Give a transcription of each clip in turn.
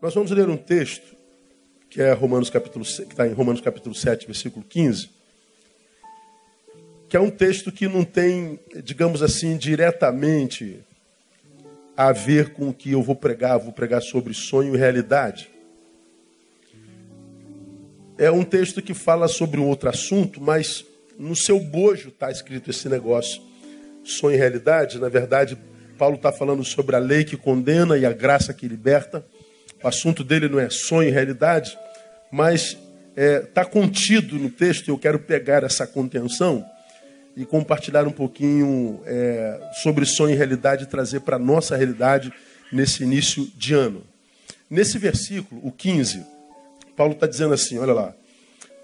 Nós vamos ler um texto que é Romanos capítulo que está em Romanos capítulo 7, versículo 15, que é um texto que não tem, digamos assim, diretamente a ver com o que eu vou pregar, vou pregar sobre sonho e realidade. É um texto que fala sobre um outro assunto, mas no seu bojo está escrito esse negócio. Sonho e realidade, na verdade, Paulo está falando sobre a lei que condena e a graça que liberta. O assunto dele não é sonho e realidade, mas está é, tá contido no texto. Eu quero pegar essa contenção e compartilhar um pouquinho é, sobre sonho e realidade e trazer para a nossa realidade nesse início de ano. Nesse versículo, o 15, Paulo está dizendo assim: olha lá,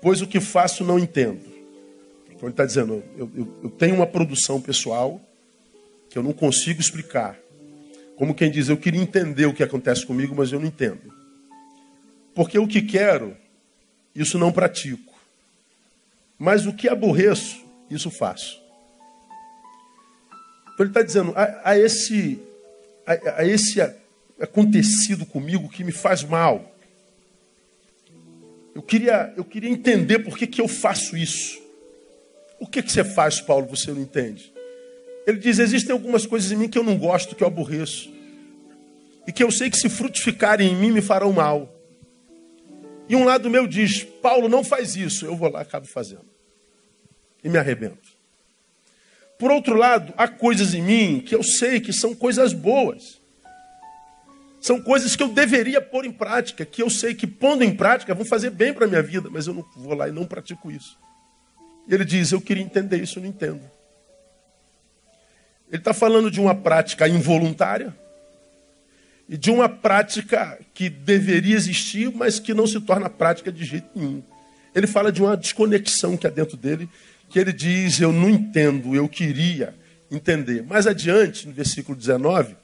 pois o que faço não entendo. Então ele está dizendo: eu, eu, eu tenho uma produção pessoal que eu não consigo explicar. Como quem diz, eu queria entender o que acontece comigo, mas eu não entendo. Porque o que quero, isso não pratico. Mas o que aborreço, isso faço. Então ele está dizendo, a, a esse, a, a, esse acontecido comigo que me faz mal. Eu queria, eu queria entender por que, que eu faço isso. O que, que você faz, Paulo, você não entende? Ele diz: existem algumas coisas em mim que eu não gosto, que eu aborreço. E que eu sei que se frutificarem em mim me farão mal. E um lado meu diz: Paulo, não faz isso. Eu vou lá, acabo fazendo. E me arrebento. Por outro lado, há coisas em mim que eu sei que são coisas boas. São coisas que eu deveria pôr em prática, que eu sei que pondo em prática vão fazer bem para a minha vida, mas eu não vou lá e não pratico isso. E ele diz: Eu queria entender isso, não entendo. Ele está falando de uma prática involuntária e de uma prática que deveria existir, mas que não se torna prática de jeito nenhum. Ele fala de uma desconexão que há dentro dele, que ele diz: Eu não entendo, eu queria entender. Mais adiante, no versículo 19,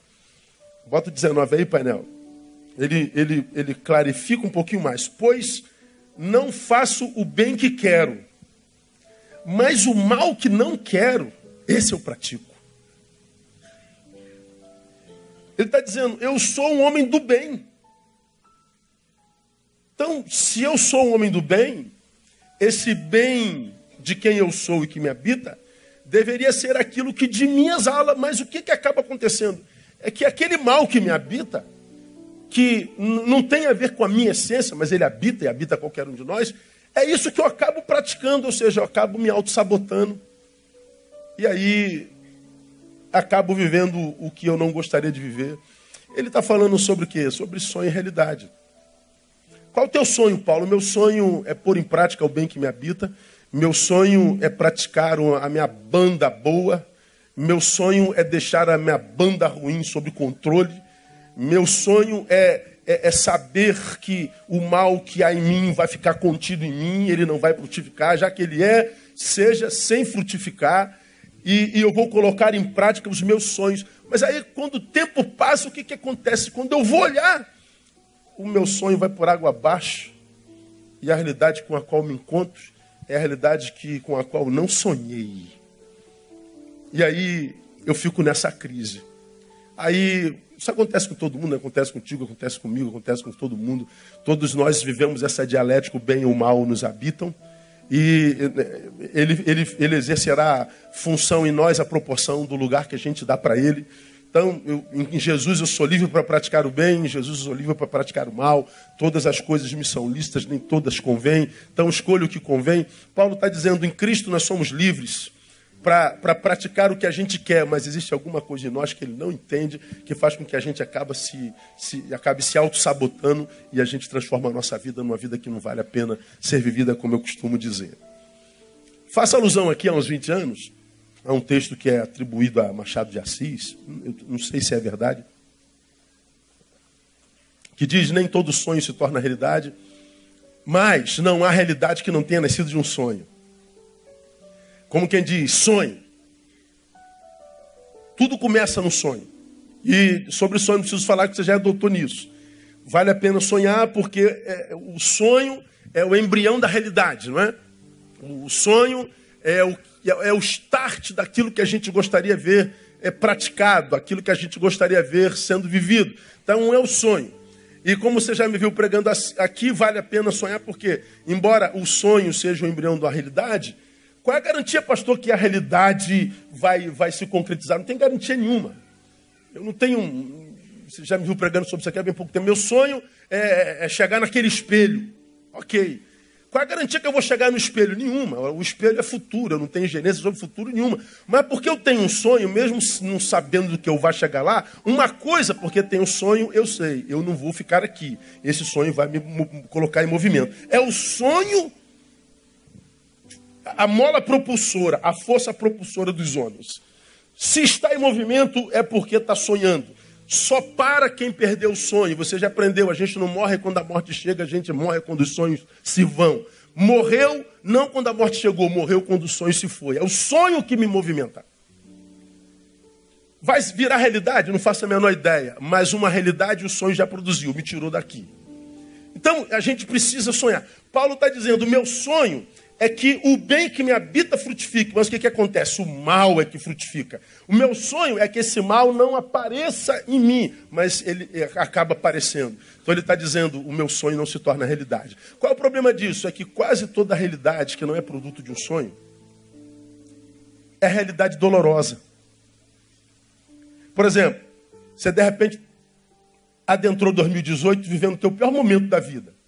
bota o 19 aí, painel. Ele, ele, ele clarifica um pouquinho mais. Pois não faço o bem que quero, mas o mal que não quero, esse eu pratico. Ele está dizendo: Eu sou um homem do bem. Então, se eu sou um homem do bem, esse bem de quem eu sou e que me habita, deveria ser aquilo que de mim exala. Mas o que, que acaba acontecendo? É que aquele mal que me habita, que não tem a ver com a minha essência, mas ele habita e habita qualquer um de nós, é isso que eu acabo praticando, ou seja, eu acabo me auto-sabotando. E aí acabo vivendo o que eu não gostaria de viver. Ele está falando sobre o quê? Sobre sonho e realidade. Qual o teu sonho, Paulo? Meu sonho é pôr em prática o bem que me habita. Meu sonho é praticar a minha banda boa. Meu sonho é deixar a minha banda ruim sob controle. Meu sonho é, é, é, saber que o mal que há em mim vai ficar contido em mim, ele não vai frutificar, já que ele é, seja sem frutificar e, e, eu vou colocar em prática os meus sonhos. Mas aí, quando o tempo passa, o que, que acontece? Quando eu vou olhar, o meu sonho vai por água abaixo. E a realidade com a qual me encontro é a realidade que, com a qual não sonhei. E aí eu fico nessa crise. Aí isso acontece com todo mundo, acontece contigo, acontece comigo, acontece com todo mundo. Todos nós vivemos essa dialética, o bem e o mal nos habitam e ele, ele, ele exercerá função em nós a proporção do lugar que a gente dá para ele. Então, eu, em Jesus eu sou livre para praticar o bem, em Jesus eu sou livre para praticar o mal. Todas as coisas me são listas, nem todas convêm. Então, escolho o que convém. Paulo está dizendo: em Cristo nós somos livres para praticar o que a gente quer, mas existe alguma coisa em nós que ele não entende, que faz com que a gente acaba se, se, acabe se auto-sabotando e a gente transforma a nossa vida numa vida que não vale a pena ser vivida, como eu costumo dizer. Faço alusão aqui a uns 20 anos, a um texto que é atribuído a Machado de Assis, eu não sei se é verdade, que diz: nem todo sonho se torna realidade, mas não há realidade que não tenha nascido de um sonho. Como quem diz, sonho. Tudo começa no sonho. E sobre sonho não preciso falar que você já é doutor nisso. Vale a pena sonhar porque é, o sonho é o embrião da realidade, não é? O sonho é o, é o start daquilo que a gente gostaria ver é praticado, aquilo que a gente gostaria ver sendo vivido. Então é o sonho. E como você já me viu pregando aqui, vale a pena sonhar, porque, embora o sonho seja o embrião da realidade, qual é a garantia, pastor, que a realidade vai, vai se concretizar? Não tem garantia nenhuma. Eu não tenho. Você já me viu pregando sobre isso aqui há bem pouco tempo. Meu sonho é, é chegar naquele espelho. Ok. Qual é a garantia que eu vou chegar no espelho? Nenhuma. O espelho é futuro, eu não tenho gerência sobre futuro nenhuma. Mas porque eu tenho um sonho, mesmo não sabendo do que eu vou chegar lá, uma coisa, porque tenho um sonho, eu sei, eu não vou ficar aqui. Esse sonho vai me colocar em movimento. É o sonho, a mola propulsora, a força propulsora dos homens. Se está em movimento, é porque está sonhando. Só para quem perdeu o sonho. Você já aprendeu, a gente não morre quando a morte chega, a gente morre quando os sonhos se vão. Morreu não quando a morte chegou, morreu quando o sonho se foi. É o sonho que me movimenta. Vai virar realidade? Não faço a menor ideia. Mas uma realidade o sonho já produziu, me tirou daqui. Então a gente precisa sonhar. Paulo está dizendo: meu sonho é que o bem que me habita frutifique. Mas o que, que acontece? O mal é que frutifica. O meu sonho é que esse mal não apareça em mim, mas ele é, acaba aparecendo. Então ele está dizendo: o meu sonho não se torna realidade. Qual é o problema disso? É que quase toda realidade que não é produto de um sonho é realidade dolorosa. Por exemplo, você de repente adentrou 2018 vivendo o teu pior momento da vida.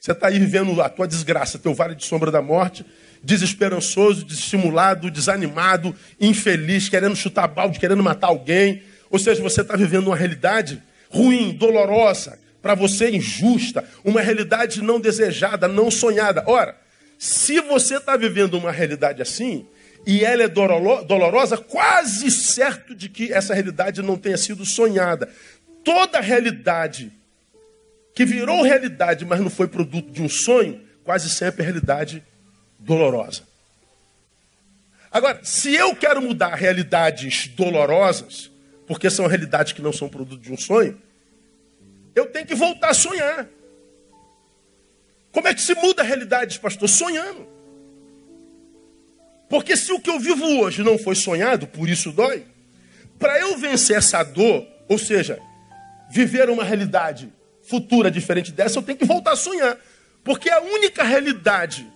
Você está aí vivendo a tua desgraça, teu vale de sombra da morte, desesperançoso, desestimulado, desanimado, infeliz, querendo chutar balde, querendo matar alguém. Ou seja, você está vivendo uma realidade ruim, dolorosa, para você injusta, uma realidade não desejada, não sonhada. Ora, se você está vivendo uma realidade assim, e ela é dolorosa, quase certo de que essa realidade não tenha sido sonhada. Toda realidade que virou realidade, mas não foi produto de um sonho, quase sempre é realidade dolorosa. Agora, se eu quero mudar realidades dolorosas, porque são realidades que não são produto de um sonho, eu tenho que voltar a sonhar. Como é que se muda a realidade, pastor? Sonhando. Porque se o que eu vivo hoje não foi sonhado, por isso dói, para eu vencer essa dor, ou seja, viver uma realidade futura diferente dessa, eu tenho que voltar a sonhar. Porque a única realidade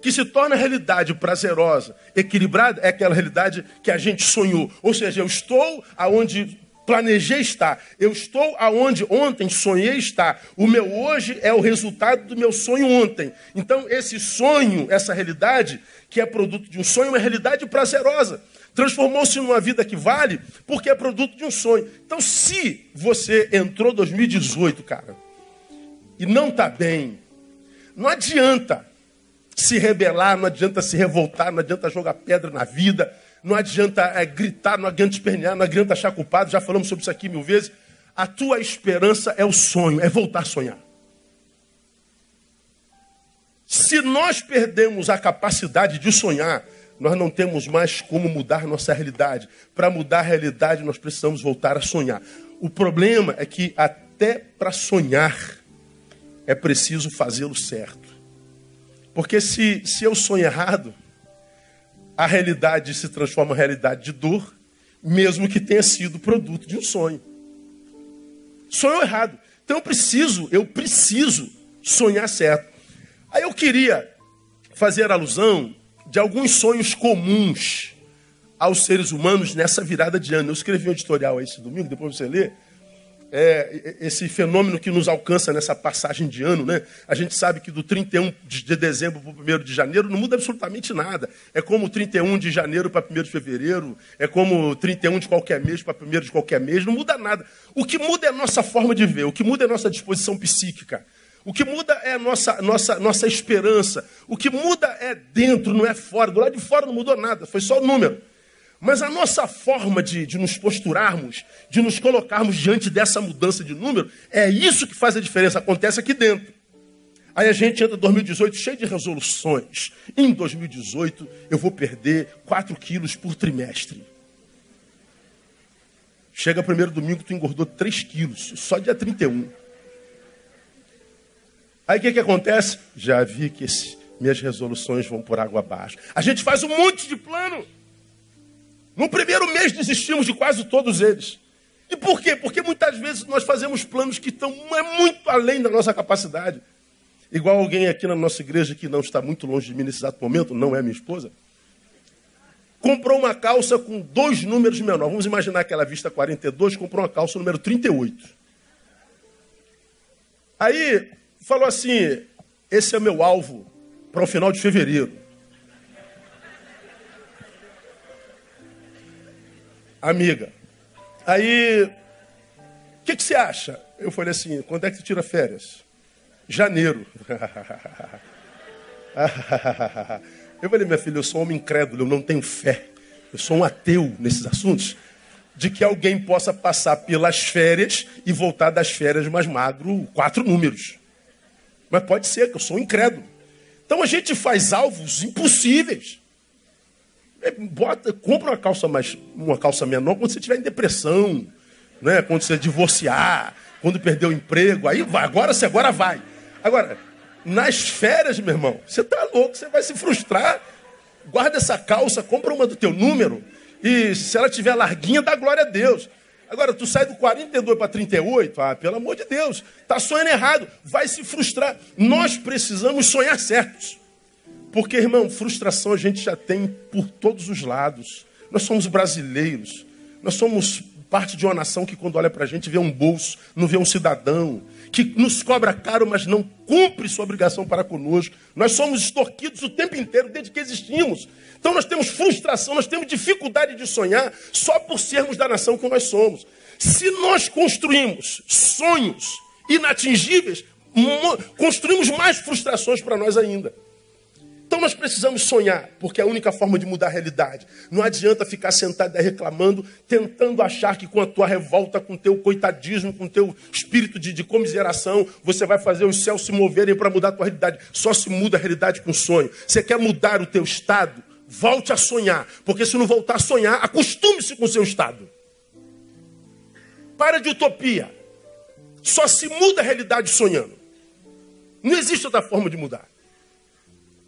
que se torna realidade prazerosa, equilibrada, é aquela realidade que a gente sonhou. Ou seja, eu estou aonde planejei estar. Eu estou aonde ontem sonhei estar. O meu hoje é o resultado do meu sonho ontem. Então, esse sonho, essa realidade, que é produto de um sonho, é uma realidade prazerosa transformou-se numa vida que vale porque é produto de um sonho. Então, se você entrou 2018, cara, e não está bem, não adianta se rebelar, não adianta se revoltar, não adianta jogar pedra na vida, não adianta é, gritar, não adianta espernear, não adianta achar culpado, já falamos sobre isso aqui mil vezes. A tua esperança é o sonho, é voltar a sonhar. Se nós perdemos a capacidade de sonhar, nós não temos mais como mudar nossa realidade. Para mudar a realidade, nós precisamos voltar a sonhar. O problema é que até para sonhar é preciso fazê-lo certo. Porque se, se eu sonho errado, a realidade se transforma em realidade de dor, mesmo que tenha sido produto de um sonho. Sonho errado. Então eu preciso, eu preciso sonhar certo. Aí eu queria fazer alusão de alguns sonhos comuns aos seres humanos nessa virada de ano. Eu escrevi um editorial esse domingo, depois você lê. É, esse fenômeno que nos alcança nessa passagem de ano, né? A gente sabe que do 31 de dezembro para o 1 de janeiro não muda absolutamente nada. É como 31 de janeiro para 1 de fevereiro, é como 31 de qualquer mês para 1 de qualquer mês, não muda nada. O que muda é a nossa forma de ver, o que muda é a nossa disposição psíquica. O que muda é a nossa, nossa, nossa esperança. O que muda é dentro, não é fora. Do lado de fora não mudou nada, foi só o número. Mas a nossa forma de, de nos posturarmos, de nos colocarmos diante dessa mudança de número, é isso que faz a diferença. Acontece aqui dentro. Aí a gente entra em 2018 cheio de resoluções. Em 2018 eu vou perder 4 quilos por trimestre. Chega primeiro domingo, tu engordou 3 quilos, só dia 31. Aí o que, que acontece? Já vi que esse, minhas resoluções vão por água abaixo. A gente faz um monte de plano. No primeiro mês desistimos de quase todos eles. E por quê? Porque muitas vezes nós fazemos planos que estão muito além da nossa capacidade. Igual alguém aqui na nossa igreja que não está muito longe de mim nesse exato momento, não é minha esposa, comprou uma calça com dois números menor. Vamos imaginar que ela vista 42, comprou uma calça número 38. Aí falou assim: esse é meu alvo para o final de fevereiro. Amiga, aí, o que, que você acha? Eu falei assim: quando é que você tira férias? Janeiro. Eu falei, minha filha, eu sou um homem incrédulo, eu não tenho fé. Eu sou um ateu nesses assuntos. De que alguém possa passar pelas férias e voltar das férias mais magro, quatro números. Mas pode ser, que eu sou um incrédulo. Então a gente faz alvos impossíveis. É, bota, compra uma calça mais, uma calça menor quando você estiver em depressão, né? quando você divorciar, quando perder o emprego, aí vai. Agora você agora vai. Agora, nas férias, meu irmão, você tá louco, você vai se frustrar. Guarda essa calça, compra uma do teu número. E se ela tiver larguinha, dá glória a Deus. Agora, tu sai do 42 para 38, ah, pelo amor de Deus, tá sonhando errado, vai se frustrar. Nós precisamos sonhar certos. Porque, irmão, frustração a gente já tem por todos os lados. Nós somos brasileiros, nós somos parte de uma nação que, quando olha para a gente, vê um bolso, não vê um cidadão, que nos cobra caro, mas não cumpre sua obrigação para conosco. Nós somos extorquidos o tempo inteiro, desde que existimos. Então nós temos frustração, nós temos dificuldade de sonhar só por sermos da nação que nós somos. Se nós construímos sonhos inatingíveis, construímos mais frustrações para nós ainda. Então nós precisamos sonhar, porque é a única forma de mudar a realidade. Não adianta ficar sentado aí reclamando, tentando achar que com a tua revolta, com o teu coitadismo, com o teu espírito de, de comiseração, você vai fazer os céus se moverem para mudar a tua realidade. Só se muda a realidade com sonho. Você quer mudar o teu estado? Volte a sonhar, porque se não voltar a sonhar, acostume-se com o seu estado. Para de utopia. Só se muda a realidade sonhando. Não existe outra forma de mudar.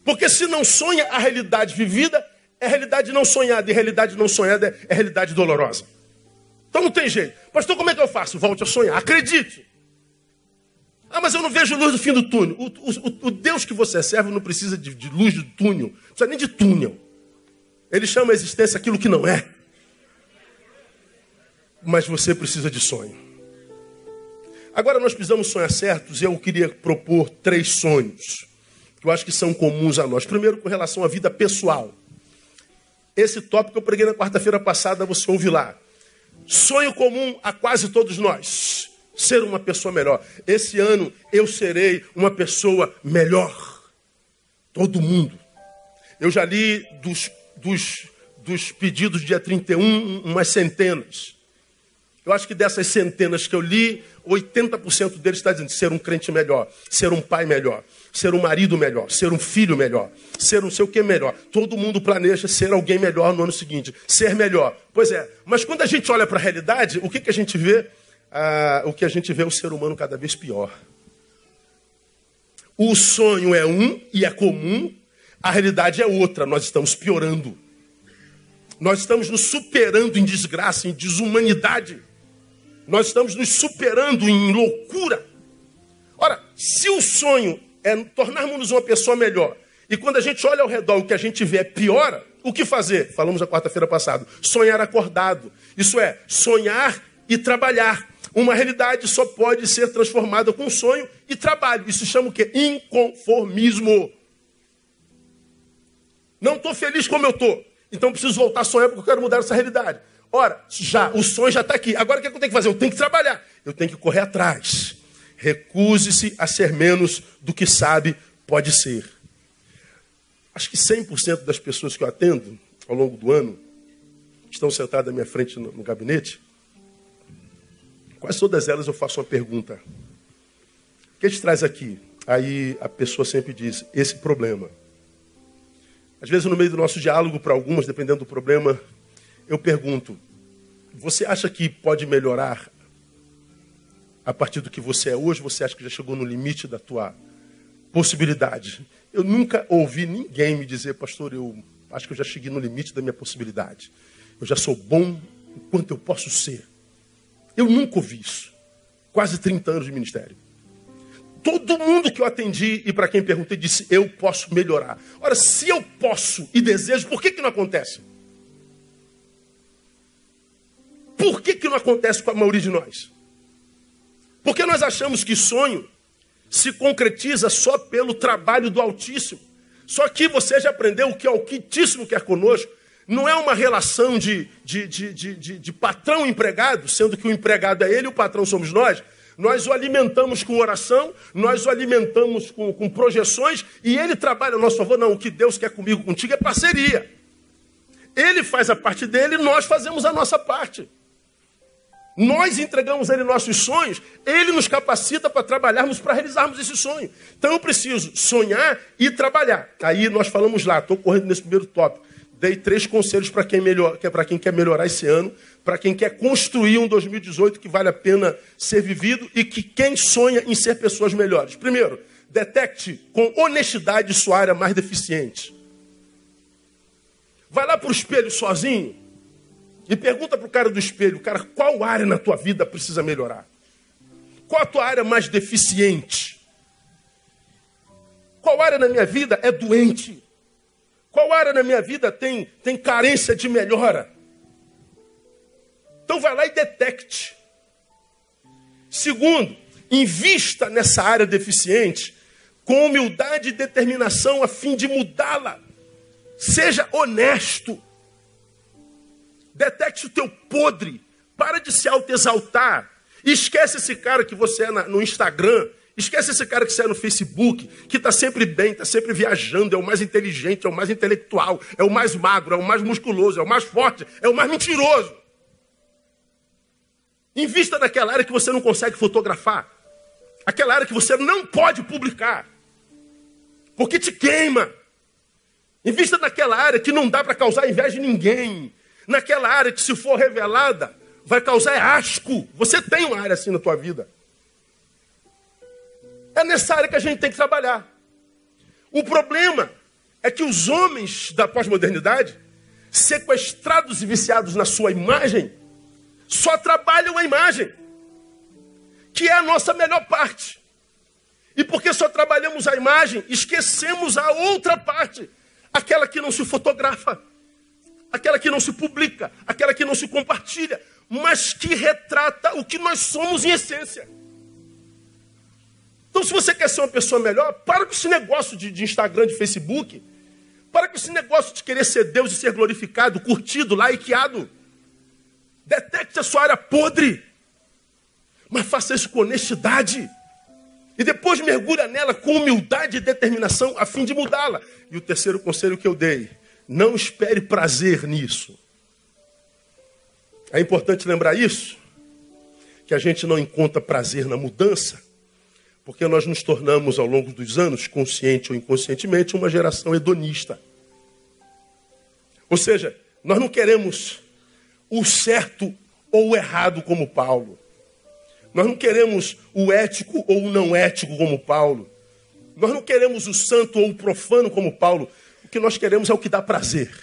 Porque se não sonha a realidade vivida, é realidade não sonhada. E realidade não sonhada é realidade dolorosa. Então não tem jeito. Pastor, como é que eu faço? Volte a sonhar. Acredite. Ah, mas eu não vejo luz no fim do túnel. O, o, o Deus que você serve não precisa de, de luz do túnel. Não precisa nem de túnel. Ele chama a existência aquilo que não é. Mas você precisa de sonho. Agora nós precisamos sonhar certos e eu queria propor três sonhos que eu acho que são comuns a nós. Primeiro, com relação à vida pessoal. Esse tópico eu preguei na quarta-feira passada, você ouve lá. Sonho comum a quase todos nós: ser uma pessoa melhor. Esse ano eu serei uma pessoa melhor. Todo mundo. Eu já li dos, dos, dos pedidos dia 31 umas centenas. Eu acho que dessas centenas que eu li, 80% deles está dizendo ser um crente melhor, ser um pai melhor, ser um marido melhor, ser um filho melhor, ser um sei o que melhor. Todo mundo planeja ser alguém melhor no ano seguinte, ser melhor. Pois é, mas quando a gente olha para a realidade, o que, que a gente vê? Ah, o que a gente vê é o ser humano cada vez pior. O sonho é um e é comum, a realidade é outra, nós estamos piorando. Nós estamos nos superando em desgraça, em desumanidade. Nós estamos nos superando em loucura. Ora, se o sonho é tornarmos-nos uma pessoa melhor, e quando a gente olha ao redor, o que a gente vê é piora, o que fazer? Falamos na quarta-feira passada. Sonhar acordado. Isso é, sonhar e trabalhar. Uma realidade só pode ser transformada com sonho e trabalho. Isso chama o quê? Inconformismo. Não estou feliz como eu estou. Então preciso voltar a sonhar porque eu quero mudar essa realidade. Ora, já, o sonho já está aqui. Agora o que, é que eu tenho que fazer? Eu tenho que trabalhar. Eu tenho que correr atrás. Recuse-se a ser menos do que sabe pode ser. Acho que 100% das pessoas que eu atendo ao longo do ano estão sentadas à minha frente no, no gabinete. Quase todas elas eu faço uma pergunta. O que te traz aqui? Aí a pessoa sempre diz: esse problema. Às vezes, no meio do nosso diálogo, para algumas, dependendo do problema, eu pergunto: você acha que pode melhorar a partir do que você é hoje? Você acha que já chegou no limite da tua possibilidade? Eu nunca ouvi ninguém me dizer, pastor, eu acho que eu já cheguei no limite da minha possibilidade. Eu já sou bom enquanto eu posso ser. Eu nunca ouvi isso. Quase 30 anos de ministério. Todo mundo que eu atendi e para quem perguntei disse: Eu posso melhorar. Ora, se eu posso e desejo, por que, que não acontece? Por que, que não acontece com a maioria de nós? Porque nós achamos que sonho se concretiza só pelo trabalho do Altíssimo. Só que você já aprendeu o que o Altíssimo quer conosco. Não é uma relação de, de, de, de, de patrão empregado, sendo que o empregado é ele e o patrão somos nós. Nós o alimentamos com oração, nós o alimentamos com, com projeções e ele trabalha a nosso favor. Não, o que Deus quer comigo, contigo é parceria. Ele faz a parte dele nós fazemos a nossa parte. Nós entregamos a Ele nossos sonhos, Ele nos capacita para trabalharmos, para realizarmos esse sonho. Então eu preciso sonhar e trabalhar. Aí nós falamos lá, estou correndo nesse primeiro tópico. Dei três conselhos para quem, melhor, para quem quer melhorar esse ano, para quem quer construir um 2018 que vale a pena ser vivido e que quem sonha em ser pessoas melhores. Primeiro, detecte com honestidade sua área mais deficiente. Vai lá para o espelho sozinho e pergunta para o cara do espelho, cara, qual área na tua vida precisa melhorar? Qual a tua área mais deficiente? Qual área na minha vida é doente? Qual área na minha vida tem, tem carência de melhora? Então vai lá e detecte. Segundo, invista nessa área deficiente com humildade e determinação a fim de mudá-la. Seja honesto. Detecte o teu podre. Para de se autoexaltar. Esquece esse cara que você é no Instagram. Esquece esse cara que você é no Facebook, que está sempre bem, está sempre viajando, é o mais inteligente, é o mais intelectual, é o mais magro, é o mais musculoso, é o mais forte, é o mais mentiroso. Invista naquela área que você não consegue fotografar. Aquela área que você não pode publicar. Porque te queima. Invista naquela área que não dá para causar inveja em ninguém naquela área que, se for revelada, vai causar asco. Você tem uma área assim na tua vida. É nessa área que a gente tem que trabalhar. O problema é que os homens da pós-modernidade, sequestrados e viciados na sua imagem, só trabalham a imagem, que é a nossa melhor parte. E porque só trabalhamos a imagem, esquecemos a outra parte, aquela que não se fotografa aquela que não se publica, aquela que não se compartilha, mas que retrata o que nós somos em essência. Então, se você quer ser uma pessoa melhor, para com esse negócio de, de Instagram, de Facebook. Para com esse negócio de querer ser Deus e ser glorificado, curtido, likeado. Detecte a sua área podre. Mas faça isso com honestidade. E depois mergulha nela com humildade e determinação a fim de mudá-la. E o terceiro conselho que eu dei não espere prazer nisso. É importante lembrar isso, que a gente não encontra prazer na mudança, porque nós nos tornamos, ao longo dos anos, consciente ou inconscientemente, uma geração hedonista. Ou seja, nós não queremos o certo ou o errado como Paulo. Nós não queremos o ético ou o não ético como Paulo. Nós não queremos o santo ou o profano como Paulo. O que nós queremos é o que dá prazer.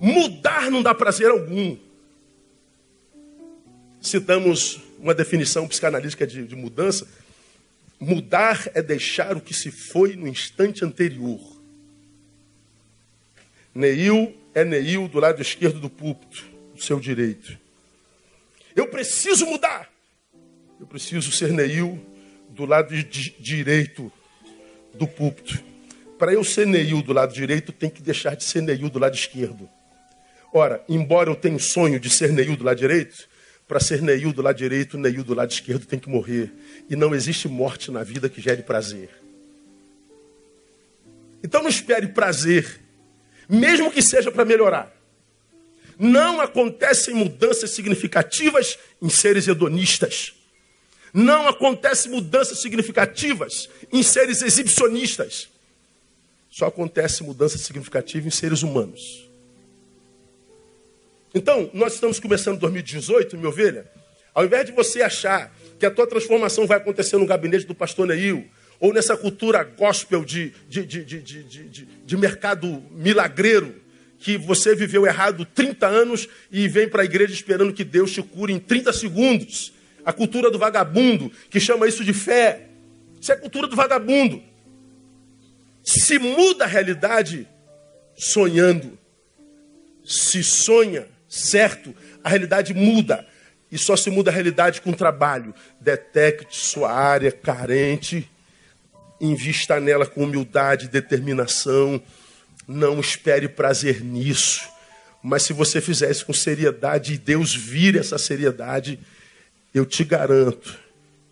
Mudar não dá prazer algum. Citamos uma definição psicanalítica de, de mudança. Mudar é deixar o que se foi no instante anterior. Neil é Neil do lado esquerdo do púlpito, do seu direito. Eu preciso mudar. Eu preciso ser Neil do lado de direito do púlpito. Para eu ser Neil do lado direito, tem que deixar de ser Neil do lado esquerdo. Ora, embora eu tenha o sonho de ser Neil do lado direito, para ser Neil do lado direito, Neil do lado esquerdo tem que morrer. E não existe morte na vida que gere prazer. Então não espere prazer, mesmo que seja para melhorar. Não acontecem mudanças significativas em seres hedonistas. Não acontecem mudanças significativas em seres exibicionistas. Só acontece mudança significativa em seres humanos. Então, nós estamos começando 2018, minha ovelha. Ao invés de você achar que a tua transformação vai acontecer no gabinete do pastor Neil, ou nessa cultura gospel de, de, de, de, de, de mercado milagreiro, que você viveu errado 30 anos e vem para a igreja esperando que Deus te cure em 30 segundos. A cultura do vagabundo, que chama isso de fé. Isso é a cultura do vagabundo. Se muda a realidade sonhando. Se sonha certo, a realidade muda. E só se muda a realidade com trabalho. Detecte sua área carente, invista nela com humildade e determinação. Não espere prazer nisso. Mas se você fizer isso com seriedade e Deus vire essa seriedade, eu te garanto,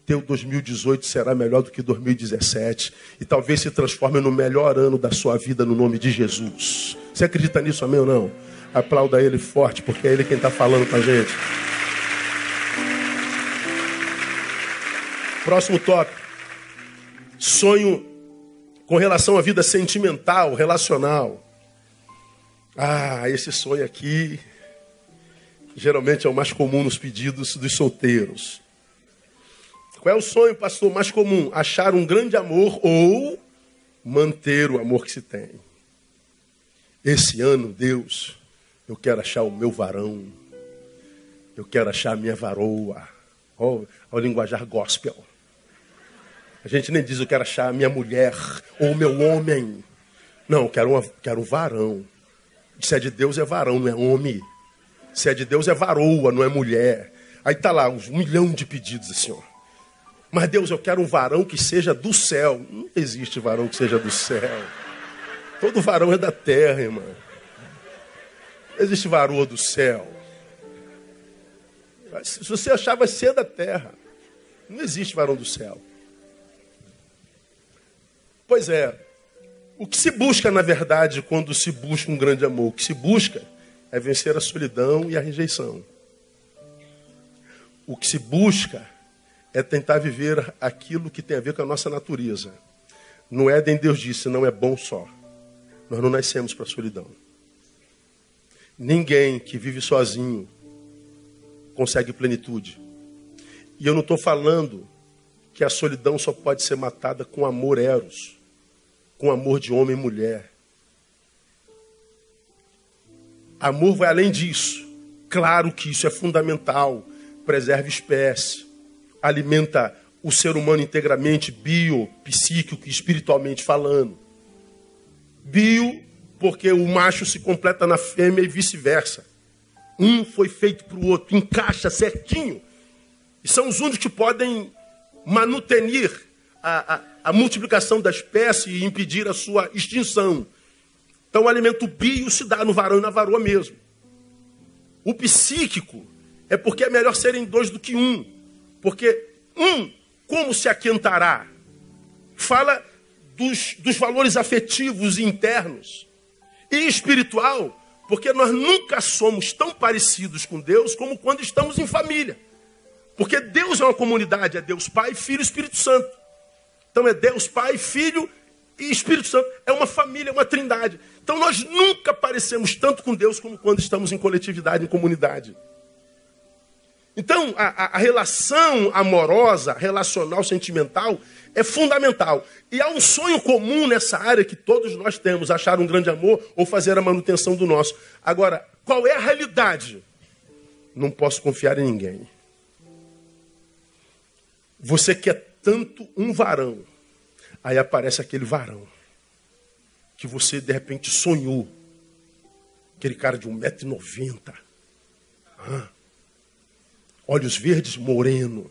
teu 2018 será melhor do que 2017 e talvez se transforme no melhor ano da sua vida no nome de Jesus. Você acredita nisso, amém ou não? Aplauda ele forte, porque é ele quem está falando com a gente. Próximo tópico. Sonho com relação à vida sentimental, relacional. Ah, esse sonho aqui geralmente é o mais comum nos pedidos dos solteiros. Qual é o sonho, pastor, mais comum? Achar um grande amor ou manter o amor que se tem. Esse ano, Deus, eu quero achar o meu varão. Eu quero achar a minha varoa. Olha o linguajar gospel. A gente nem diz eu quero achar a minha mulher ou o meu homem. Não, eu quero, uma, quero um varão. Se é de Deus é varão, não é homem. Se é de Deus é varoa, não é mulher. Aí tá lá, um milhão de pedidos assim. Mas Deus, eu quero um varão que seja do céu. Não existe varão que seja do céu. Todo varão é da terra, irmão. Existe varoa do céu. Se você achar, vai ser da terra. Não existe varão do céu. Pois é. O que se busca, na verdade, quando se busca um grande amor? O que se busca é vencer a solidão e a rejeição. O que se busca é tentar viver aquilo que tem a ver com a nossa natureza. No Éden, Deus disse: não é bom só. Nós não nascemos para a solidão. Ninguém que vive sozinho consegue plenitude. E eu não estou falando que a solidão só pode ser matada com amor eros, com amor de homem e mulher. Amor vai além disso. Claro que isso é fundamental. Preserva espécie, alimenta o ser humano integramente, bio, psíquico e espiritualmente falando. Bio porque o macho se completa na fêmea e vice-versa. Um foi feito para o outro, encaixa certinho. E são os únicos que podem manutenir a, a, a multiplicação da espécie e impedir a sua extinção. Então o alimento bio se dá no varão e na varoa mesmo. O psíquico é porque é melhor serem dois do que um. Porque um, como se aquentará? Fala dos, dos valores afetivos internos e espiritual, porque nós nunca somos tão parecidos com Deus como quando estamos em família. Porque Deus é uma comunidade, é Deus Pai, Filho e Espírito Santo. Então é Deus Pai, Filho e Espírito Santo. É uma família, é uma trindade. Então nós nunca parecemos tanto com Deus como quando estamos em coletividade, em comunidade. Então, a, a, relação amorosa, relacional, sentimental, é fundamental. E há um sonho comum nessa área que todos nós temos: achar um grande amor ou fazer a manutenção do nosso. Agora, qual é a realidade? Não posso confiar em ninguém. Você quer tanto um varão, aí aparece aquele varão que você de repente sonhou. Aquele cara de 1,90m. Ah olhos verdes, moreno.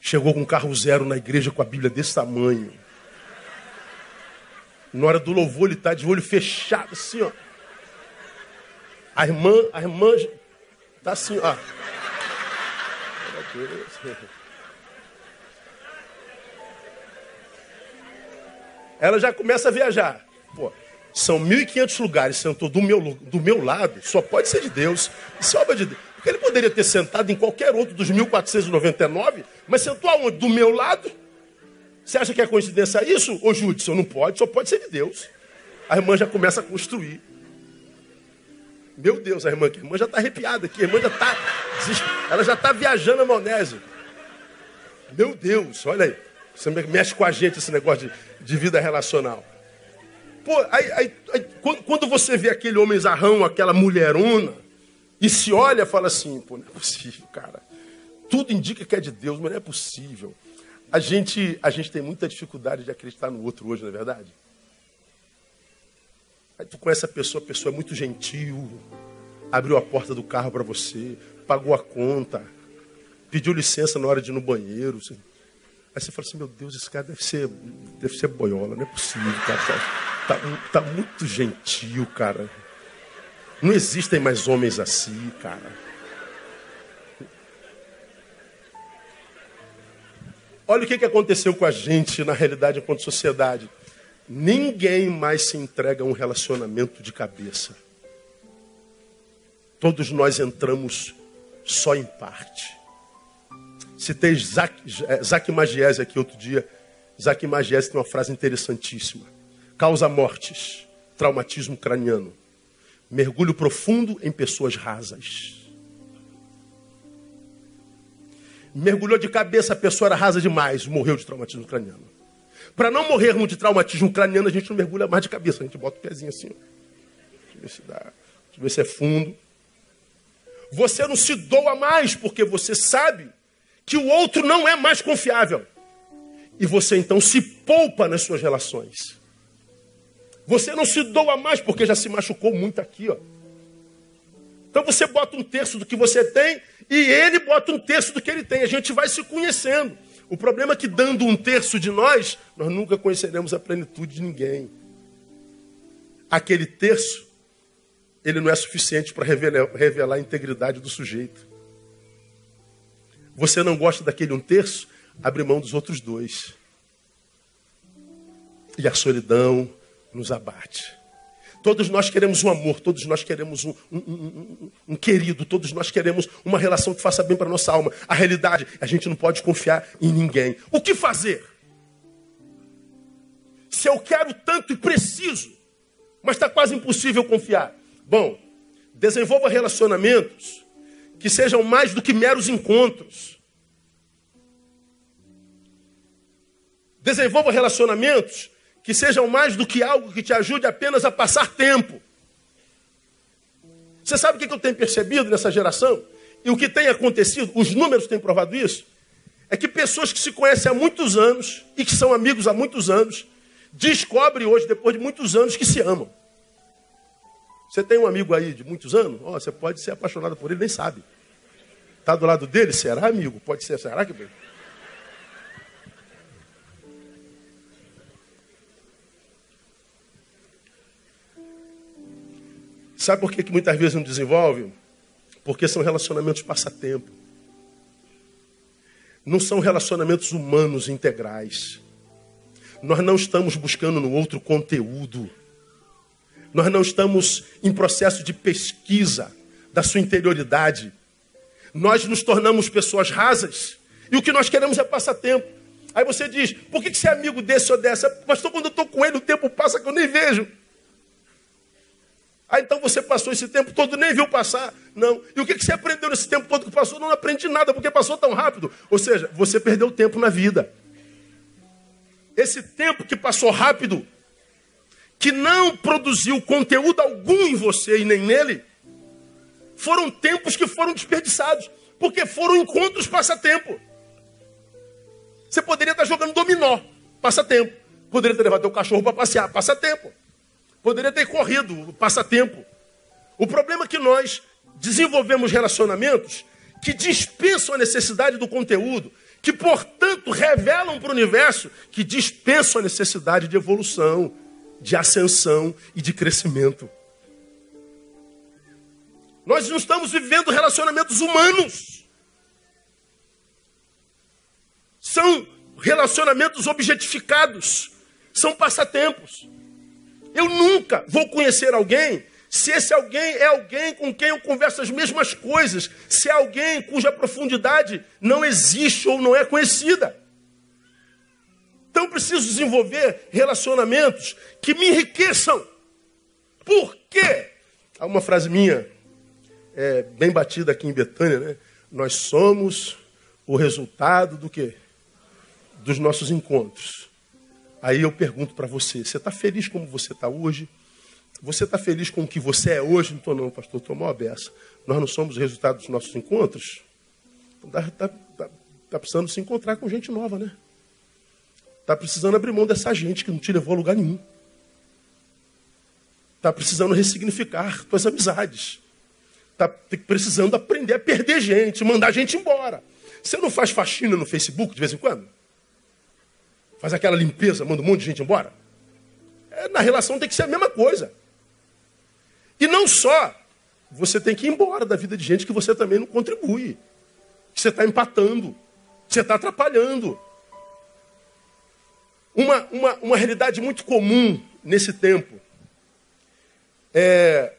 Chegou com um carro zero na igreja com a Bíblia desse tamanho. Na hora do louvor, ele está de olho fechado, assim, ó. A irmã, a irmã está assim, ó. Ela já começa a viajar. Pô, são 1.500 lugares, sentou do meu, do meu lado, só pode ser de Deus. Isso é obra de Deus. Porque ele poderia ter sentado em qualquer outro dos 1.499, mas sentou aonde? Do meu lado? Você acha que é coincidência isso? Ô Judson, não pode, só pode ser de Deus. A irmã já começa a construir. Meu Deus, a irmã, a irmã já está arrepiada aqui, a irmã já está. Ela já está viajando a maionese. Meu Deus, olha aí. Você mexe com a gente esse negócio de, de vida relacional. Pô, aí, aí, aí, quando você vê aquele homem zarrão, aquela mulherona, e se olha, fala assim, pô, não é possível, cara. Tudo indica que é de Deus, mas não é possível. A gente, a gente tem muita dificuldade de acreditar no outro hoje, não é verdade? Aí tu conhece a pessoa, a pessoa é muito gentil, abriu a porta do carro para você, pagou a conta, pediu licença na hora de ir no banheiro. Aí você fala assim, meu Deus, esse cara deve ser, deve ser boiola, não é possível, cara. Tá, tá, muito gentil, cara. Não existem mais homens assim, cara. Olha o que, que aconteceu com a gente na realidade enquanto sociedade. Ninguém mais se entrega a um relacionamento de cabeça. Todos nós entramos só em parte. Citei Zac, Zac Magiese aqui outro dia. Zac Magiese tem uma frase interessantíssima. Causa mortes, traumatismo craniano. Mergulho profundo em pessoas rasas. Mergulhou de cabeça, a pessoa era rasa demais, morreu de traumatismo craniano. Para não morrermos de traumatismo craniano, a gente não mergulha mais de cabeça, a gente bota o pezinho assim. Ó. Deixa eu ver se dá. Deixa eu ver se é fundo. Você não se doa mais, porque você sabe que o outro não é mais confiável. E você então se poupa nas suas relações. Você não se doa mais porque já se machucou muito aqui, ó. Então você bota um terço do que você tem e ele bota um terço do que ele tem. A gente vai se conhecendo. O problema é que dando um terço de nós, nós nunca conheceremos a plenitude de ninguém. Aquele terço, ele não é suficiente para revelar, revelar a integridade do sujeito. Você não gosta daquele um terço, abre mão dos outros dois. E a solidão nos abate. Todos nós queremos um amor, todos nós queremos um, um, um, um querido, todos nós queremos uma relação que faça bem para nossa alma. A realidade, a gente não pode confiar em ninguém. O que fazer? Se eu quero tanto e preciso, mas está quase impossível confiar. Bom, desenvolva relacionamentos que sejam mais do que meros encontros. Desenvolva relacionamentos que sejam mais do que algo que te ajude apenas a passar tempo. Você sabe o que eu tenho percebido nessa geração? E o que tem acontecido, os números têm provado isso, é que pessoas que se conhecem há muitos anos e que são amigos há muitos anos, descobrem hoje, depois de muitos anos, que se amam. Você tem um amigo aí de muitos anos? Oh, você pode ser apaixonado por ele, nem sabe. Está do lado dele? Será, amigo? Pode ser, será que. Sabe por que, que muitas vezes não desenvolve? Porque são relacionamentos passatempo. Não são relacionamentos humanos integrais. Nós não estamos buscando no outro conteúdo. Nós não estamos em processo de pesquisa da sua interioridade. Nós nos tornamos pessoas rasas e o que nós queremos é passatempo. Aí você diz, por que você é amigo desse ou dessa? Pastor, quando eu estou com ele, o tempo passa que eu nem vejo. Ah, então você passou esse tempo todo, nem viu passar. Não. E o que você aprendeu nesse tempo todo que passou? Não aprendi nada, porque passou tão rápido. Ou seja, você perdeu tempo na vida. Esse tempo que passou rápido, que não produziu conteúdo algum em você e nem nele, foram tempos que foram desperdiçados. Porque foram encontros passatempo. Você poderia estar jogando dominó, passatempo. Poderia ter levado teu cachorro para passear, passatempo. Poderia ter corrido, passatempo. O problema é que nós desenvolvemos relacionamentos que dispensam a necessidade do conteúdo, que, portanto, revelam para o universo que dispensam a necessidade de evolução, de ascensão e de crescimento. Nós não estamos vivendo relacionamentos humanos. São relacionamentos objetificados, são passatempos. Eu nunca vou conhecer alguém se esse alguém é alguém com quem eu converso as mesmas coisas, se é alguém cuja profundidade não existe ou não é conhecida. Então preciso desenvolver relacionamentos que me enriqueçam. Por quê? Há uma frase minha, é, bem batida aqui em Betânia, né? Nós somos o resultado do quê? Dos nossos encontros. Aí eu pergunto para você: você está feliz como você está hoje? Você está feliz com o que você é hoje? Não estou, não, pastor, estou mal beça. Nós não somos resultado dos nossos encontros? Está tá, tá, tá precisando se encontrar com gente nova, né? Está precisando abrir mão dessa gente que não te levou a lugar nenhum. Está precisando ressignificar suas amizades. Está precisando aprender a perder gente, mandar gente embora. Você não faz faxina no Facebook de vez em quando? Faz aquela limpeza, manda um monte de gente embora? É, na relação tem que ser a mesma coisa. E não só, você tem que ir embora da vida de gente que você também não contribui. Que você está empatando, que você está atrapalhando. Uma, uma, uma realidade muito comum nesse tempo é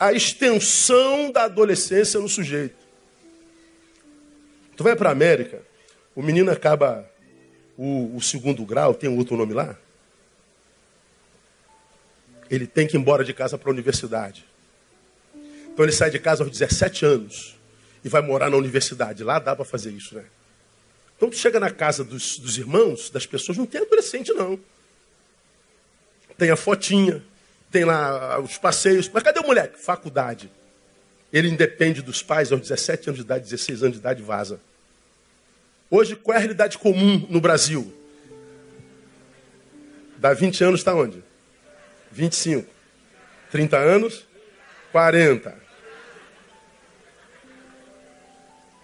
a extensão da adolescência no sujeito. Tu vai para a América, o menino acaba o, o, segundo grau, tem outro nome lá? Ele tem que ir embora de casa para a universidade. Então ele sai de casa aos 17 anos e vai morar na universidade. Lá dá para fazer isso, né? Então tu chega na casa dos, dos irmãos, das pessoas, não tem adolescente, não. Tem a fotinha, tem lá os passeios. Mas cadê o moleque? Faculdade. Ele independe dos pais aos 17 anos de idade, 16 anos de idade, vaza. Hoje, qual é a realidade comum no Brasil? Dá 20 anos está onde? 25. 30 anos? 40.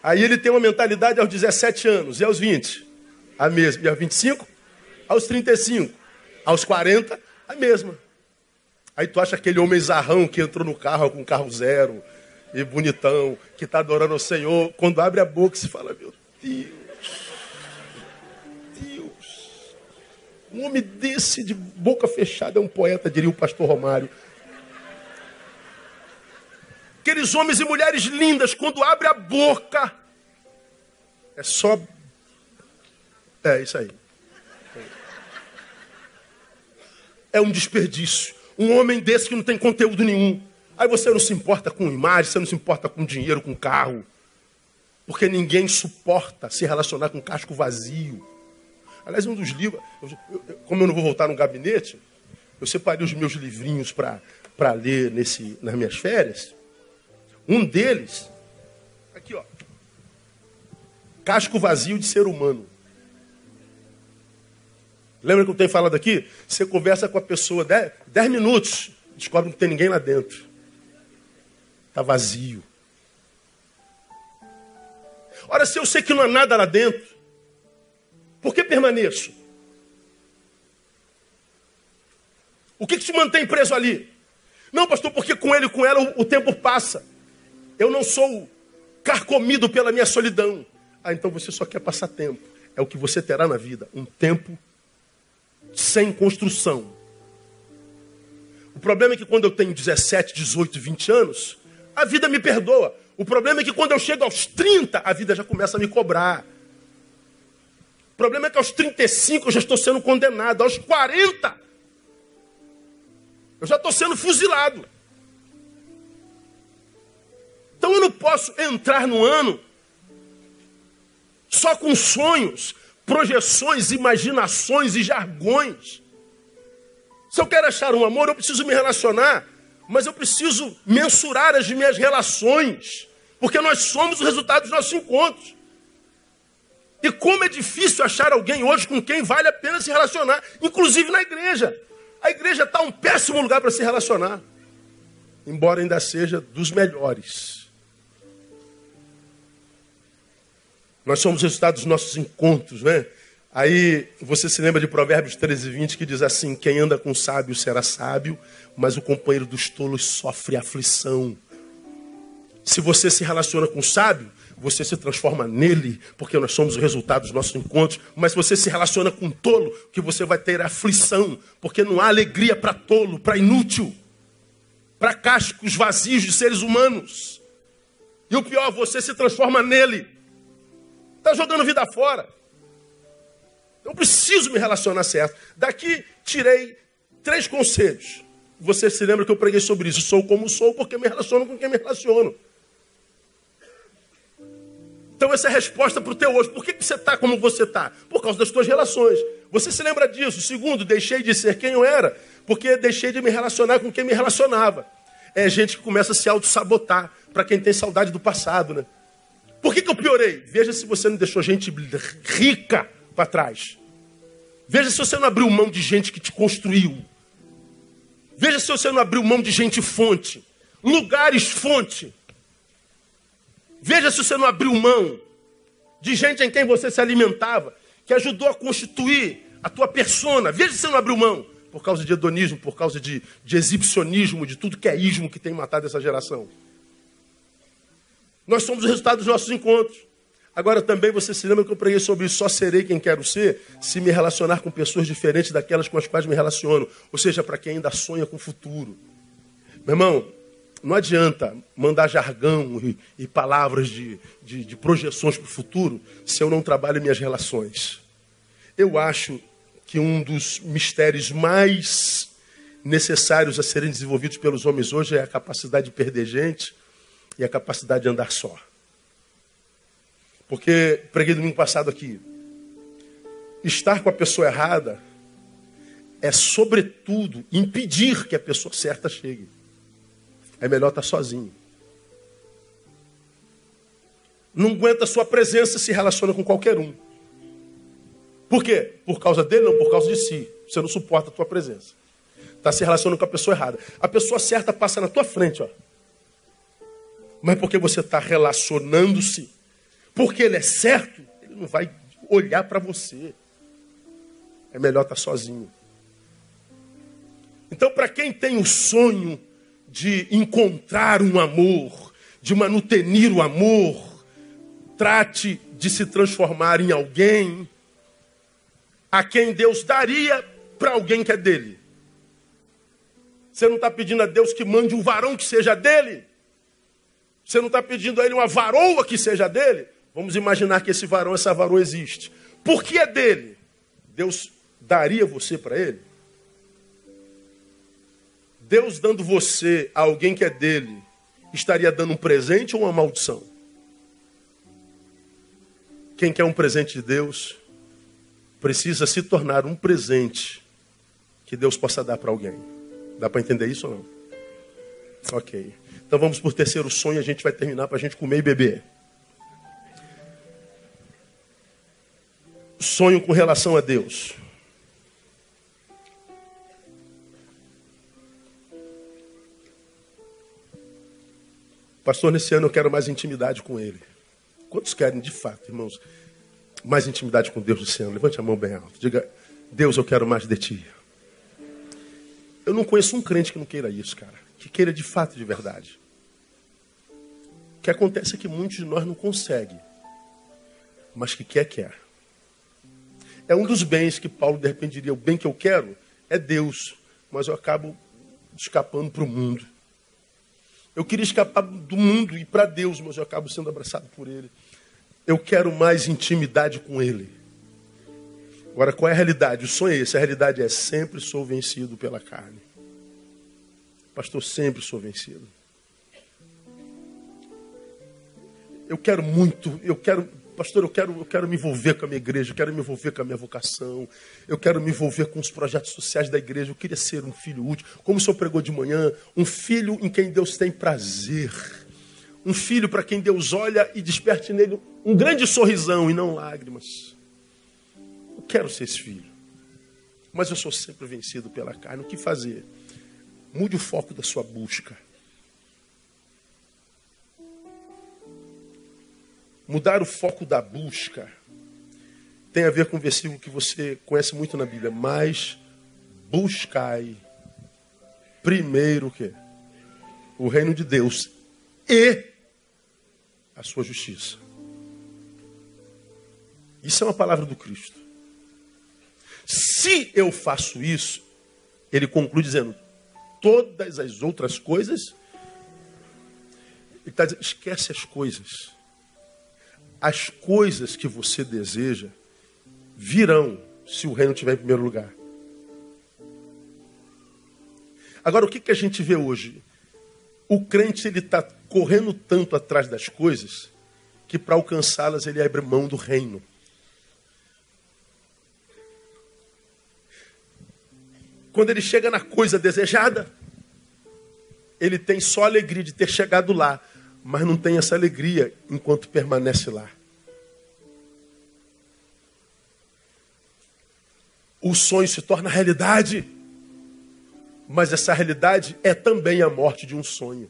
Aí ele tem uma mentalidade aos 17 anos e aos 20, a mesma. E aos 25? Aos 35. Aos 40, a mesma. Aí tu acha aquele homem zarrão que entrou no carro com carro zero e bonitão, que está adorando o Senhor, quando abre a boca se fala, meu Deus. Um homem desse de boca fechada é um poeta, diria o pastor Romário. Aqueles homens e mulheres lindas, quando abre a boca, é só. É isso aí. É um desperdício. Um homem desse que não tem conteúdo nenhum. Aí você não se importa com imagem, você não se importa com dinheiro, com carro. Porque ninguém suporta se relacionar com casco vazio. Aliás, um dos livros, como eu não vou voltar no gabinete, eu separei os meus livrinhos para ler nesse, nas minhas férias. Um deles, aqui ó, Casco Vazio de Ser Humano. Lembra que eu tenho falado aqui? Você conversa com a pessoa 10 minutos, descobre que não tem ninguém lá dentro. Está vazio. Ora, se eu sei que não há nada lá dentro, por que permaneço? O que, que te mantém preso ali? Não, pastor, porque com ele e com ela o, o tempo passa. Eu não sou carcomido pela minha solidão. Ah, então você só quer passar tempo. É o que você terá na vida. Um tempo sem construção. O problema é que quando eu tenho 17, 18, 20 anos, a vida me perdoa. O problema é que quando eu chego aos 30, a vida já começa a me cobrar. O problema é que aos 35 eu já estou sendo condenado. Aos 40, eu já estou sendo fuzilado. Então eu não posso entrar no ano só com sonhos, projeções, imaginações e jargões. Se eu quero achar um amor, eu preciso me relacionar, mas eu preciso mensurar as minhas relações, porque nós somos o resultado dos nossos encontros. E como é difícil achar alguém hoje com quem vale a pena se relacionar, inclusive na igreja. A igreja está um péssimo lugar para se relacionar, embora ainda seja dos melhores. Nós somos resultado dos nossos encontros, né? Aí você se lembra de Provérbios 13, 20, que diz assim: Quem anda com sábio será sábio, mas o companheiro dos tolos sofre aflição. Se você se relaciona com sábio, você se transforma nele, porque nós somos o resultado dos nossos encontros. Mas você se relaciona com o tolo, que você vai ter aflição, porque não há alegria para tolo, para inútil, para cascos vazios de seres humanos. E o pior, você se transforma nele. Está jogando vida fora. Eu preciso me relacionar certo. Daqui tirei três conselhos. Você se lembra que eu preguei sobre isso? Sou como sou porque me relaciono com quem me relaciono. Então essa é a resposta para o teu hoje. Por que, que você está como você está? Por causa das tuas relações. Você se lembra disso? Segundo, deixei de ser quem eu era, porque deixei de me relacionar com quem me relacionava. É gente que começa a se auto-sabotar, para quem tem saudade do passado, né? Por que, que eu piorei? Veja se você não deixou gente rica para trás. Veja se você não abriu mão de gente que te construiu. Veja se você não abriu mão de gente fonte. Lugares fonte. Veja se você não abriu mão de gente em quem você se alimentava que ajudou a constituir a tua persona. Veja se você não abriu mão. Por causa de hedonismo, por causa de, de exibicionismo, de tudo que é ismo que tem matado essa geração. Nós somos o resultado dos nossos encontros. Agora também você se lembra que eu preguei sobre isso, só serei quem quero ser se me relacionar com pessoas diferentes daquelas com as quais me relaciono. Ou seja, para quem ainda sonha com o futuro. Meu irmão, não adianta mandar jargão e, e palavras de, de, de projeções para o futuro se eu não trabalho minhas relações. Eu acho que um dos mistérios mais necessários a serem desenvolvidos pelos homens hoje é a capacidade de perder gente e a capacidade de andar só. Porque preguei domingo passado aqui. Estar com a pessoa errada é, sobretudo, impedir que a pessoa certa chegue é melhor estar sozinho. Não aguenta a sua presença, se relaciona com qualquer um. Por quê? Por causa dele, não por causa de si. Você não suporta a tua presença. Está se relacionando com a pessoa errada. A pessoa certa passa na tua frente, ó. Mas porque você está relacionando-se, porque ele é certo, ele não vai olhar para você. É melhor estar sozinho. Então, para quem tem o sonho de encontrar um amor, de manutenir o amor, trate de se transformar em alguém a quem Deus daria para alguém que é dele. Você não está pedindo a Deus que mande um varão que seja dele? Você não está pedindo a ele uma varoa que seja dele? Vamos imaginar que esse varão, essa varoa existe. Por que é dele? Deus daria você para ele? Deus dando você a alguém que é dele, estaria dando um presente ou uma maldição? Quem quer um presente de Deus, precisa se tornar um presente que Deus possa dar para alguém. Dá para entender isso ou não? Ok. Então vamos por terceiro sonho, a gente vai terminar para a gente comer e beber. Sonho com relação a Deus. Pastor, nesse ano eu quero mais intimidade com Ele. Quantos querem, de fato, irmãos, mais intimidade com Deus esse ano? Levante a mão bem alto. Diga, Deus, eu quero mais de Ti. Eu não conheço um crente que não queira isso, cara. Que queira de fato, de verdade. O que acontece é que muitos de nós não conseguem. Mas que quer, quer. É um dos bens que Paulo de repente diria: o bem que eu quero é Deus. Mas eu acabo escapando para o mundo. Eu queria escapar do mundo e para Deus, mas eu acabo sendo abraçado por Ele. Eu quero mais intimidade com Ele. Agora, qual é a realidade? O sonho é esse. A realidade é sempre sou vencido pela carne. Pastor, sempre sou vencido. Eu quero muito, eu quero Pastor, eu quero, eu quero me envolver com a minha igreja, eu quero me envolver com a minha vocação, eu quero me envolver com os projetos sociais da igreja, eu queria ser um filho útil, como o senhor pregou de manhã, um filho em quem Deus tem prazer, um filho para quem Deus olha e desperte nele um grande sorrisão e não lágrimas. Eu quero ser esse filho, mas eu sou sempre vencido pela carne. O que fazer? Mude o foco da sua busca. Mudar o foco da busca tem a ver com um versículo que você conhece muito na Bíblia. Mas buscai primeiro o quê? O reino de Deus e a sua justiça. Isso é uma palavra do Cristo. Se eu faço isso, ele conclui dizendo: todas as outras coisas. Ele está dizendo: esquece as coisas as coisas que você deseja virão se o reino estiver em primeiro lugar. Agora, o que, que a gente vê hoje? O crente ele está correndo tanto atrás das coisas que para alcançá-las ele abre mão do reino. quando ele chega na coisa desejada, ele tem só alegria de ter chegado lá, mas não tem essa alegria enquanto permanece lá. O sonho se torna realidade, mas essa realidade é também a morte de um sonho.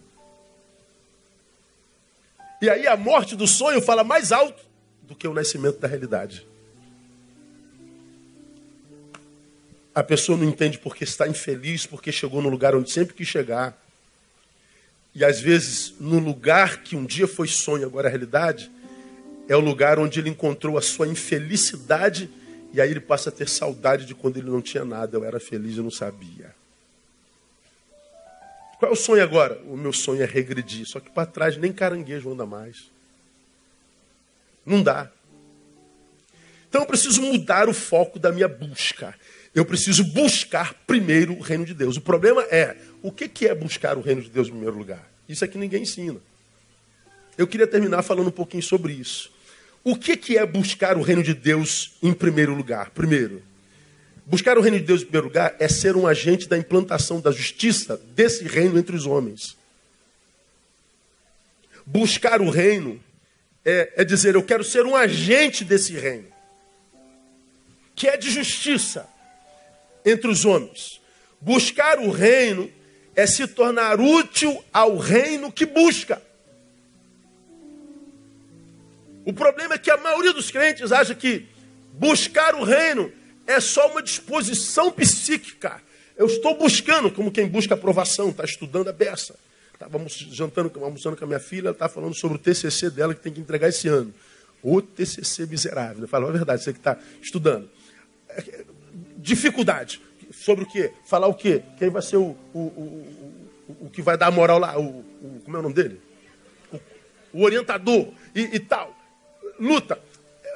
E aí a morte do sonho fala mais alto do que o nascimento da realidade. A pessoa não entende porque está infeliz, porque chegou no lugar onde sempre quis chegar. E às vezes, no lugar que um dia foi sonho, agora é realidade, é o lugar onde ele encontrou a sua infelicidade e aí ele passa a ter saudade de quando ele não tinha nada. Eu era feliz e não sabia. Qual é o sonho agora? O meu sonho é regredir. Só que para trás nem caranguejo anda mais. Não dá. Então eu preciso mudar o foco da minha busca. Eu preciso buscar primeiro o reino de Deus. O problema é, o que é buscar o reino de Deus em primeiro lugar? Isso é que ninguém ensina. Eu queria terminar falando um pouquinho sobre isso. O que é buscar o reino de Deus em primeiro lugar? Primeiro, buscar o reino de Deus em primeiro lugar é ser um agente da implantação da justiça desse reino entre os homens. Buscar o reino é, é dizer, eu quero ser um agente desse reino, que é de justiça entre os homens. Buscar o reino é se tornar útil ao reino que busca. O problema é que a maioria dos crentes acha que buscar o reino é só uma disposição psíquica. Eu estou buscando, como quem busca aprovação, está estudando a beça. Estávamos jantando, almoçando com a minha filha, ela está falando sobre o TCC dela que tem que entregar esse ano. O TCC miserável. Eu falo, é verdade, você que está estudando. É, dificuldade. Sobre o quê? Falar o quê? Quem vai ser o, o, o, o, o que vai dar a moral lá? O, o, como é o nome dele? O, o orientador e, e, tal. Luta.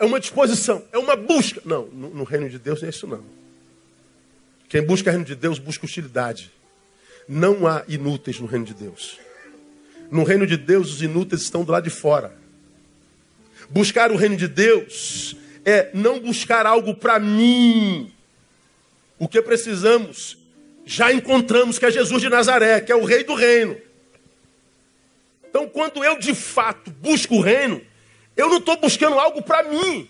É uma disposição, é uma busca. Não, no, no reino de Deus é isso não. Quem busca o reino de Deus busca hostilidade. Não há inúteis no reino de Deus. No reino de Deus, os inúteis estão do lado de fora. Buscar o reino de Deus é não buscar algo para mim. O que precisamos, já encontramos que é Jesus de Nazaré, que é o rei do reino. Então, quando eu de fato busco o reino, eu não estou buscando algo para mim.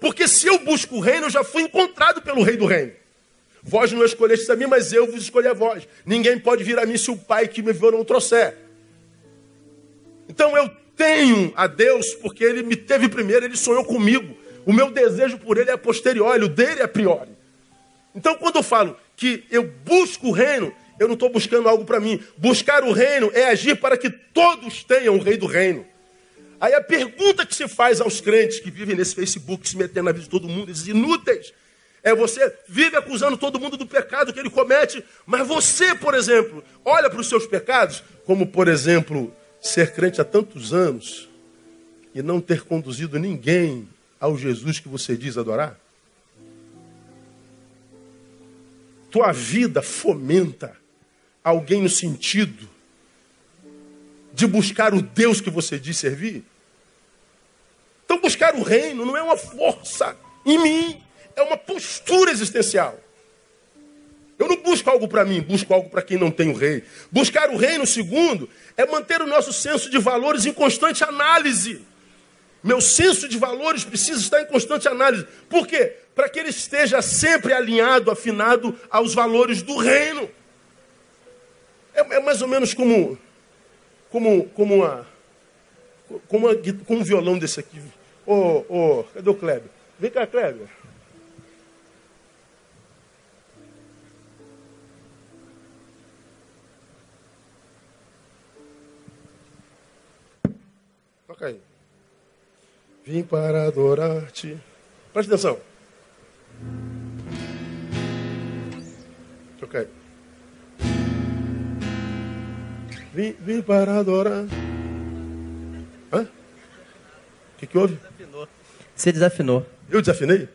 Porque se eu busco o reino, eu já fui encontrado pelo rei do reino. Vós não escolhestes a mim, mas eu vos escolhi a vós. Ninguém pode vir a mim se o Pai que me enviou não o trouxer. Então eu tenho a Deus porque Ele me teve primeiro, Ele sonhou comigo. O meu desejo por Ele é posterior, o dele é priori. Então quando eu falo que eu busco o reino, eu não estou buscando algo para mim. Buscar o reino é agir para que todos tenham o rei do reino. Aí a pergunta que se faz aos crentes que vivem nesse Facebook, se metendo na vida de todo mundo, esses inúteis, é você vive acusando todo mundo do pecado que ele comete, mas você, por exemplo, olha para os seus pecados, como por exemplo, ser crente há tantos anos e não ter conduzido ninguém ao Jesus que você diz adorar? Tua vida fomenta alguém no sentido de buscar o Deus que você diz servir? Então, buscar o reino não é uma força em mim, é uma postura existencial. Eu não busco algo para mim, busco algo para quem não tem o rei. Buscar o reino, segundo, é manter o nosso senso de valores em constante análise. Meu senso de valores precisa estar em constante análise. Por quê? Para que ele esteja sempre alinhado, afinado aos valores do reino. É, é mais ou menos como, como, como, como, como um violão desse aqui. Ô, oh, oh, cadê o Kleber? Vem cá, Kleber. Toca aí. Vim para adorar-te. Preste atenção. Vim, vim para adorar. Hã? O que, que houve? Desafinou. Você desafinou. Eu desafinei?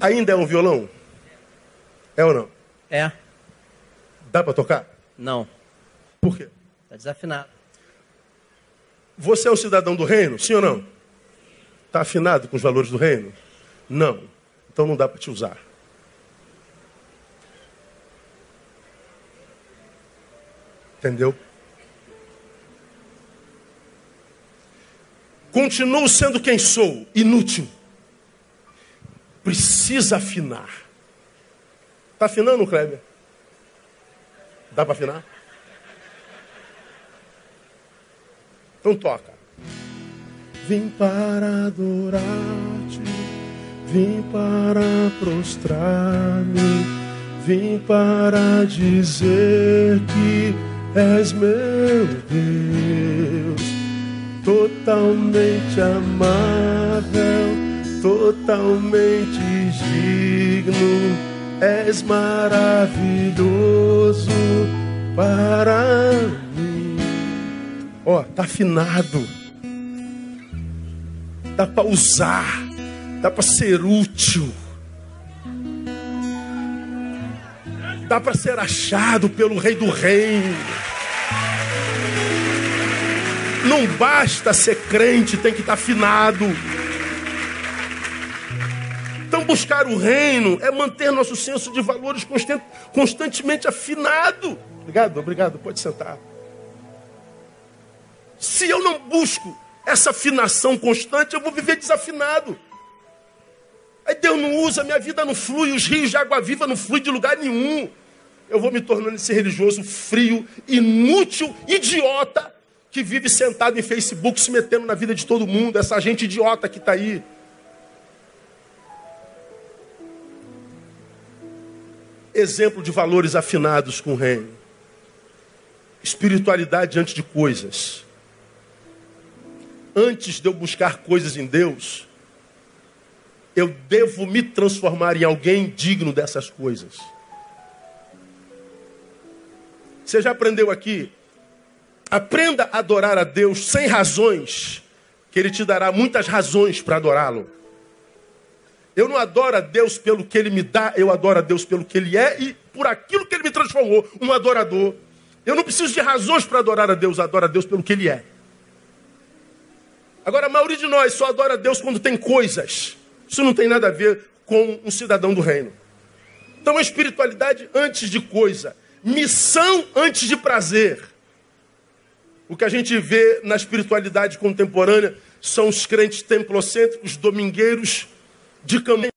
Ainda é um violão? É ou não? É. Dá para tocar? Não. Por quê? Está desafinado. Você é o cidadão do reino, sim ou não? Está afinado com os valores do reino? Não. Então não dá para te usar. Entendeu? Continuo sendo quem sou, inútil. Precisa afinar. Está afinando, Kleber? Dá para afinar? Então toca. Vim para adorar-te, vim para prostrar-me, vim para dizer que és meu Deus, totalmente amável, totalmente digno, és maravilhoso para mim. Ó, tá afinado, dá para usar, dá para ser útil. dá para ser achado pelo Rei do Reino. Não basta ser crente, tem que estar afinado. Então, buscar o reino é manter nosso senso de valores constantemente afinado. Obrigado, obrigado, pode sentar. Se eu não busco essa afinação constante, eu vou viver desafinado. Aí Deus não usa, minha vida não flui, os rios de água viva não fluem de lugar nenhum eu vou me tornando esse religioso frio, inútil, idiota, que vive sentado em Facebook se metendo na vida de todo mundo, essa gente idiota que está aí. Exemplo de valores afinados com o reino. Espiritualidade diante de coisas. Antes de eu buscar coisas em Deus, eu devo me transformar em alguém digno dessas coisas. Você já aprendeu aqui? Aprenda a adorar a Deus sem razões, que Ele te dará muitas razões para adorá-lo. Eu não adoro a Deus pelo que Ele me dá, eu adoro a Deus pelo que Ele é e por aquilo que Ele me transformou, um adorador. Eu não preciso de razões para adorar a Deus, adoro a Deus pelo que Ele é. Agora, a maioria de nós só adora Deus quando tem coisas. Isso não tem nada a ver com um cidadão do reino. Então, a espiritualidade antes de coisa missão antes de prazer. O que a gente vê na espiritualidade contemporânea são os crentes templocêntricos, domingueiros de caminho.